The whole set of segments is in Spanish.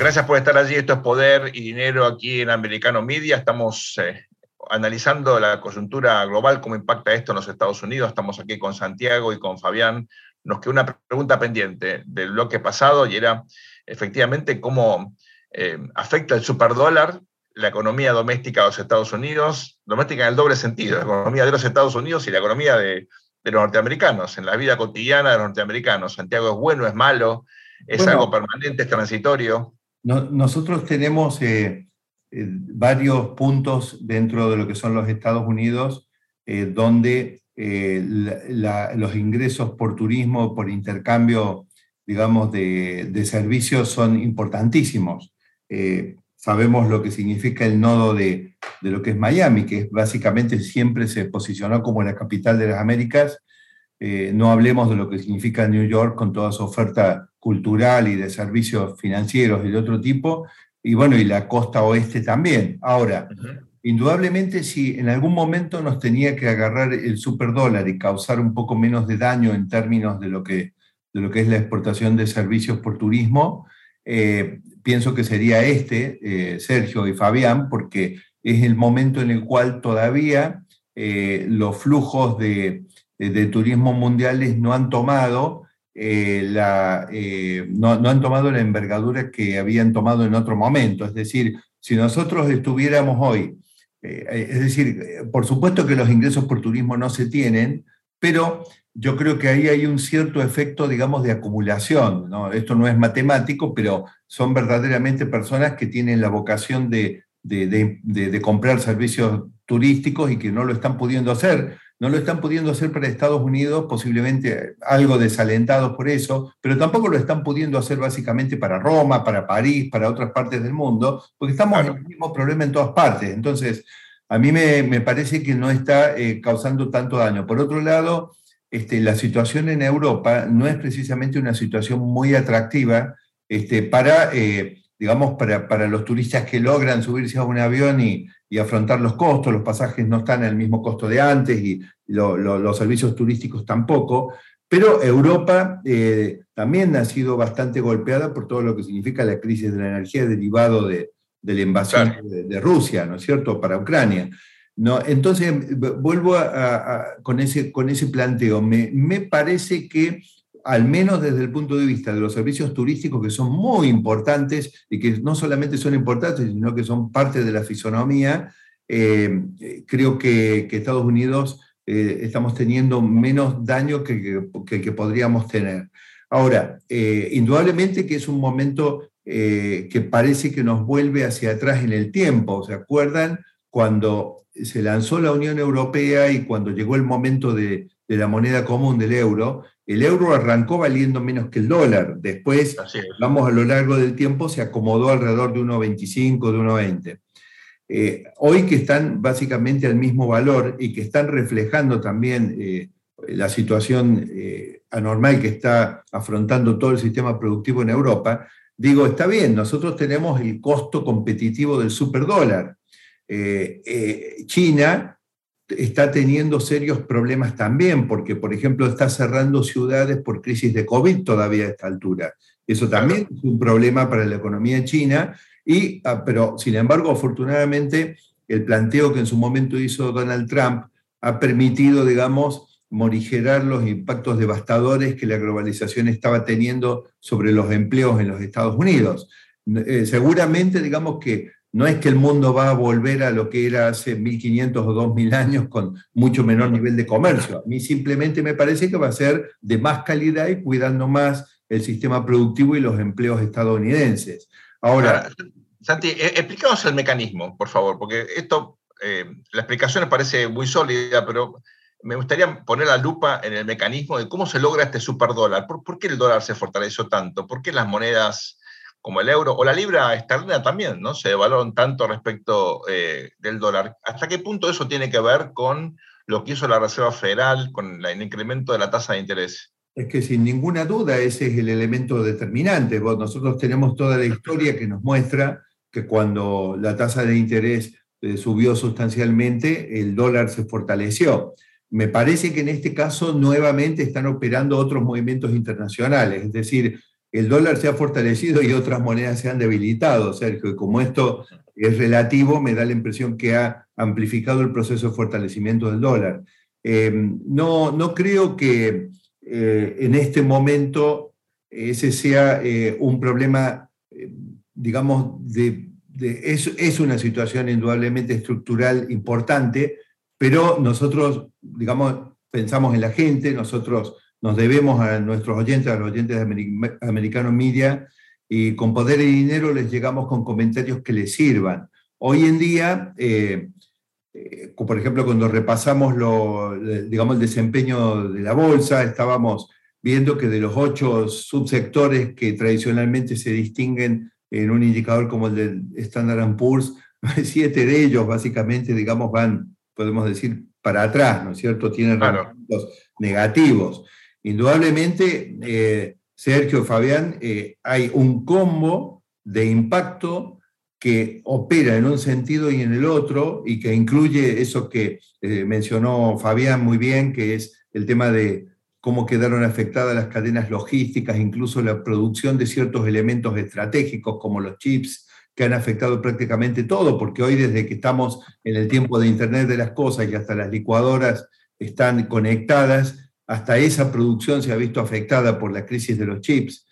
Gracias por estar allí. Esto es Poder y Dinero aquí en Americano Media. Estamos eh, analizando la coyuntura global, cómo impacta esto en los Estados Unidos. Estamos aquí con Santiago y con Fabián. Nos quedó una pregunta pendiente del bloque pasado y era efectivamente cómo eh, afecta el superdólar la economía doméstica de los Estados Unidos, doméstica en el doble sentido, la economía de los Estados Unidos y la economía de, los norteamericanos, en la vida cotidiana de los norteamericanos. Santiago es bueno, es malo, es algo permanente, es transitorio nosotros tenemos eh, eh, varios puntos dentro de lo que son los Estados Unidos eh, donde los ingresos por turismo, por intercambio, digamos, de, servicios son importantísimos. sabemos lo que significa el nodo de, de, lo que es Miami, que básicamente siempre se posicionó como la capital de las Américas. No hablemos de lo que significa New York con toda su oferta cultural y de servicios financieros y de otro tipo, y bueno, y la costa oeste también. Ahora, indudablemente si en algún momento nos tenía que agarrar el superdólar y causar un poco menos de daño en términos de lo que, de lo que es la exportación de servicios por turismo, eh, pienso que sería este, eh, Sergio y Fabián, porque es el momento en el cual todavía eh, los flujos de, de turismo mundiales no han tomado eh, la, eh, no, han tomado la envergadura que habían tomado en otro momento. Es decir, si nosotros estuviéramos hoy, eh, es decir, por supuesto que los ingresos por turismo no se tienen, pero yo creo que ahí hay un cierto efecto, digamos, de acumulación. Esto no es matemático, pero son verdaderamente personas que tienen la vocación de, de comprar servicios turísticos y que no lo están pudiendo hacer no lo están pudiendo hacer para Estados Unidos, posiblemente algo desalentados por eso, pero tampoco lo están pudiendo hacer básicamente para Roma, para París, para otras partes del mundo, porque estamos en el mismo problema en todas partes. Entonces, a mí me, parece que no está eh, causando tanto daño. Por otro lado, este, la situación en Europa no es precisamente una situación muy atractiva este, para, eh, digamos, para, para los turistas que logran subirse a un avión y, y afrontar los costos, los pasajes no están al mismo costo de antes y los servicios turísticos tampoco, pero Europa eh, también ha sido bastante golpeada por todo lo que significa la crisis de la energía derivado de, la invasión de, Rusia, ¿no es cierto?, para Ucrania. No, entonces, vuelvo con, ese, con ese planteo. Me, me parece que al menos desde el punto de vista de los servicios turísticos que son muy importantes y que no solamente son importantes, sino que son parte de la fisonomía, eh, creo que, Estados Unidos eh, estamos teniendo menos daño que, que, podríamos tener. Ahora, eh, indudablemente que es un momento que parece que nos vuelve hacia atrás en el tiempo. ¿Se acuerdan cuando se lanzó la Unión Europea y cuando llegó el momento de, de la moneda común del euro, el euro arrancó valiendo menos que el dólar. Después, vamos a lo largo del tiempo, se acomodó alrededor de 1,25, de 1,20. Eh, hoy que están básicamente al mismo valor y que están reflejando también eh, la situación eh, anormal que está afrontando todo el sistema productivo en Europa, digo, está bien, nosotros tenemos el costo competitivo del superdólar. China está teniendo serios problemas también, porque, por ejemplo, está cerrando ciudades por crisis de COVID todavía a esta altura. Eso también es un problema para la economía china, y, ah, pero sin embargo, afortunadamente, el planteo que en su momento hizo Donald Trump ha permitido, digamos, morigerar los impactos devastadores que la globalización estaba teniendo sobre los empleos en los Estados Unidos. Eh, seguramente, digamos que no es que el mundo va a volver a lo que era hace 1500 o 2000 años con mucho menor nivel de comercio. A mí simplemente me parece que va a ser de más calidad y cuidando más el sistema productivo y los empleos estadounidenses. Ahora... Santi, eh, el mecanismo, por favor, porque esto, eh, la explicación parece muy sólida, pero me gustaría poner la lupa en el mecanismo de cómo se logra este superdólar. ¿Por, ¿Por qué el dólar se fortaleció tanto? ¿Por qué las monedas como el euro, o la libra esterlina también, ¿no? Se devaluaron tanto respecto eh, del dólar. ¿Hasta qué punto eso tiene que ver con lo que hizo la Reserva Federal, con el incremento de la tasa de interés? Es que sin ninguna duda ese es el elemento determinante. Nosotros tenemos toda la historia que nos muestra que cuando la tasa de interés eh, subió sustancialmente, el dólar se fortaleció. Me parece que en este caso nuevamente están operando otros movimientos internacionales, es decir, el dólar se ha fortalecido y otras monedas se han debilitado, Sergio, y como esto es relativo, me da la impresión que ha amplificado el proceso de fortalecimiento del dólar. Em, no, no creo que eh, en este momento ese sea eh, un problema, eh, digamos, es, es, una situación indudablemente estructural importante, pero nosotros, digamos, pensamos en la gente, nosotros nos debemos a nuestros oyentes, a los oyentes de Americano Media, y con poder y dinero les llegamos con comentarios que les sirvan. Hoy en día, eh, eh, por ejemplo, cuando repasamos lo, digamos, el desempeño de la bolsa, estábamos viendo que de los ocho subsectores que tradicionalmente se distinguen en un indicador como el del Standard Poor's, siete de ellos básicamente, digamos, van, podemos decir, para atrás, ¿no es cierto? Tienen resultados negativos. Indudablemente, eh, Sergio, Fabián, eh, hay un combo de impacto que opera en un sentido y en el otro y que incluye eso que eh, mencionó Fabián muy bien, que es el tema de cómo quedaron afectadas las cadenas logísticas, incluso la producción de ciertos elementos estratégicos como los chips, que han afectado prácticamente todo, porque hoy desde que estamos en el tiempo de Internet de las Cosas y hasta las licuadoras están conectadas, hasta esa producción se ha visto afectada por la crisis de los chips.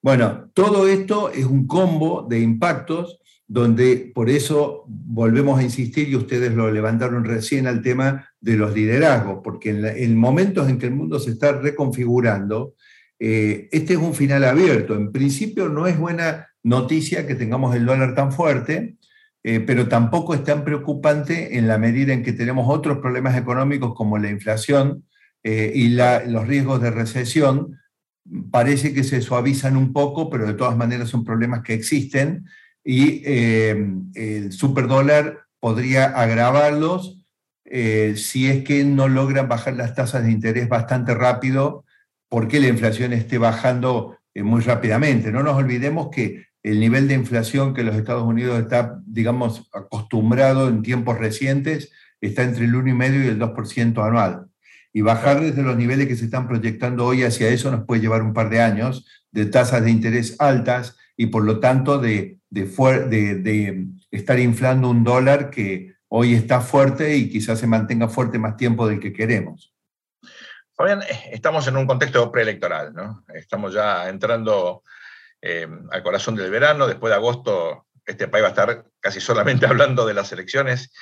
Bueno, todo esto es un combo de impactos donde por eso volvemos a insistir y ustedes lo levantaron recién al tema de los liderazgos, porque en, momentos en que el mundo se está reconfigurando, eh, este es un final abierto. En principio no es buena noticia que tengamos el dólar tan fuerte, eh, pero tampoco es tan preocupante en la medida en que tenemos otros problemas económicos como la inflación, eh, y los riesgos de recesión parece que se suavizan un poco, pero de todas maneras son problemas que existen y eh, el superdólar podría agravarlos eh, si es que no logran bajar las tasas de interés bastante rápido porque la inflación esté bajando muy rápidamente. No nos olvidemos que el nivel de inflación que los Estados Unidos está, digamos, acostumbrado en tiempos recientes está entre el 1,5 y el 2% anual. Y bajar desde los niveles que se están proyectando hoy hacia eso nos puede llevar un par de años de tasas de interés altas y por lo tanto de, estar inflando un dólar que hoy está fuerte y quizás se mantenga fuerte más tiempo del que queremos. Fabián, eh, estamos en un contexto preelectoral, ¿no? Estamos ya entrando eh, al corazón del verano, después de agosto este país va a estar casi solamente hablando de las elecciones.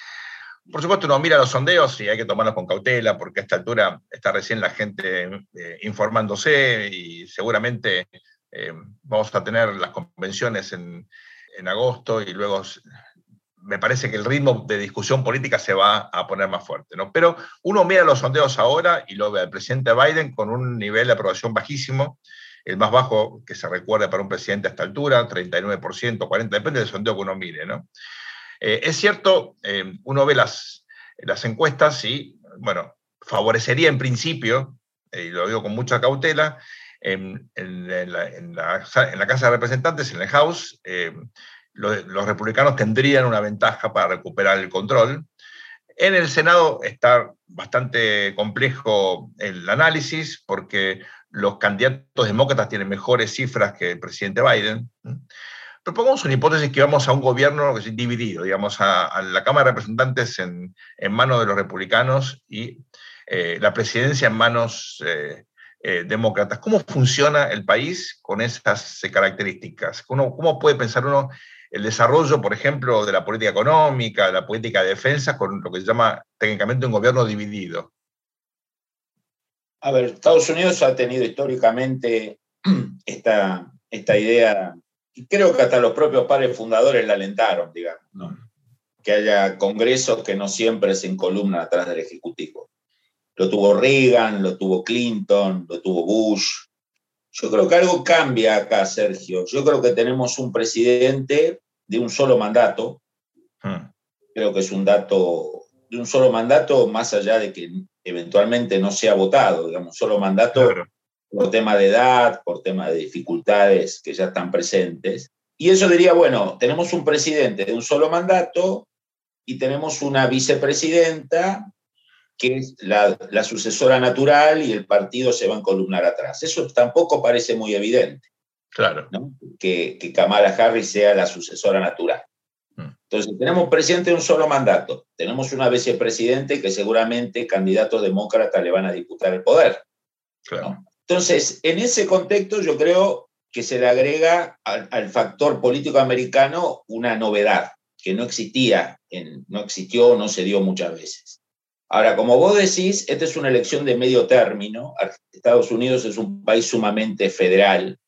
Por supuesto, uno mira los sondeos y hay que tomarlos con cautela, porque a esta altura está recién la gente eh, informándose y seguramente eh, vamos a tener las convenciones en, agosto y luego me parece que el ritmo de discusión política se va a poner más fuerte. ¿no? Pero uno mira los sondeos ahora y lo ve al presidente Biden con un nivel de aprobación bajísimo, el más bajo que se recuerde para un presidente a esta altura, 39%, 40%, depende del sondeo que uno mire. ¿no? Eh, es cierto, eh, uno ve las, encuestas y, bueno, favorecería en principio, eh, y lo digo con mucha cautela, en, la, Casa de Representantes, en el House, los, republicanos tendrían una ventaja para recuperar el control. En el Senado está bastante complejo el análisis porque los candidatos demócratas tienen mejores cifras que el presidente Biden. Propongamos una hipótesis que vamos a un gobierno dividido, digamos, a, la Cámara de Representantes en, manos de los republicanos y eh, la presidencia en manos eh, eh, demócratas. ¿Cómo funciona el país con esas características? ¿Cómo, ¿Cómo puede pensar uno el desarrollo, por ejemplo, de la política económica, de la política de defensa, con lo que se llama técnicamente un gobierno dividido? A ver, Estados Unidos ha tenido históricamente esta, esta idea y creo que hasta los propios padres fundadores la alentaron, digamos, que haya congresos que no siempre se encolumnan atrás del Ejecutivo. Lo tuvo Reagan, lo tuvo Clinton, lo tuvo Bush, Yo creo que algo cambia acá, Sergio. Yo creo que tenemos un presidente de un solo mandato. Hmm. Creo que es un dato de un solo mandato, más allá de que eventualmente no sea votado, digamos, solo mandato por tema de edad, por tema de dificultades que ya están presentes. Y eso diría, bueno, tenemos un presidente de un solo mandato y tenemos una vicepresidenta que es la, sucesora natural y el partido se va a encolumnar atrás. Eso tampoco parece muy evidente. Claro. Que, que Kamala Harris sea la sucesora natural. Mm. Entonces, tenemos un presidente de un solo mandato, tenemos una vicepresidente que seguramente candidatos demócratas le van a disputar el poder. Claro. Entonces, en ese contexto yo creo que se le agrega al, factor político americano una novedad que no existía, en, no existió, no se dio muchas veces. Ahora, como vos decís, esta es una elección de medio término. Estados Unidos es un país sumamente federal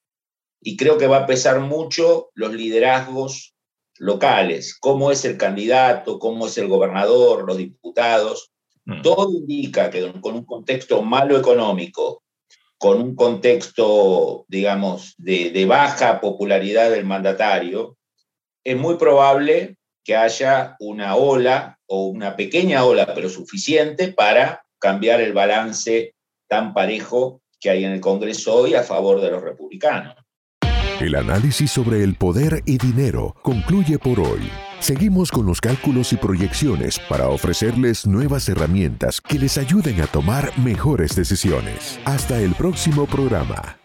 y creo que va a pesar mucho los liderazgos locales, cómo es el candidato, cómo es el gobernador, los diputados. Mm. Todo indica que con un contexto malo económico, con un contexto, digamos, de, baja popularidad del mandatario, es muy probable que haya una ola o una pequeña ola, pero suficiente para cambiar el balance tan parejo que hay en el Congreso hoy a favor de los republicanos. El análisis sobre el poder y dinero concluye por hoy. Seguimos con los cálculos y proyecciones para ofrecerles nuevas herramientas que les ayuden a tomar mejores decisiones. Hasta el próximo programa.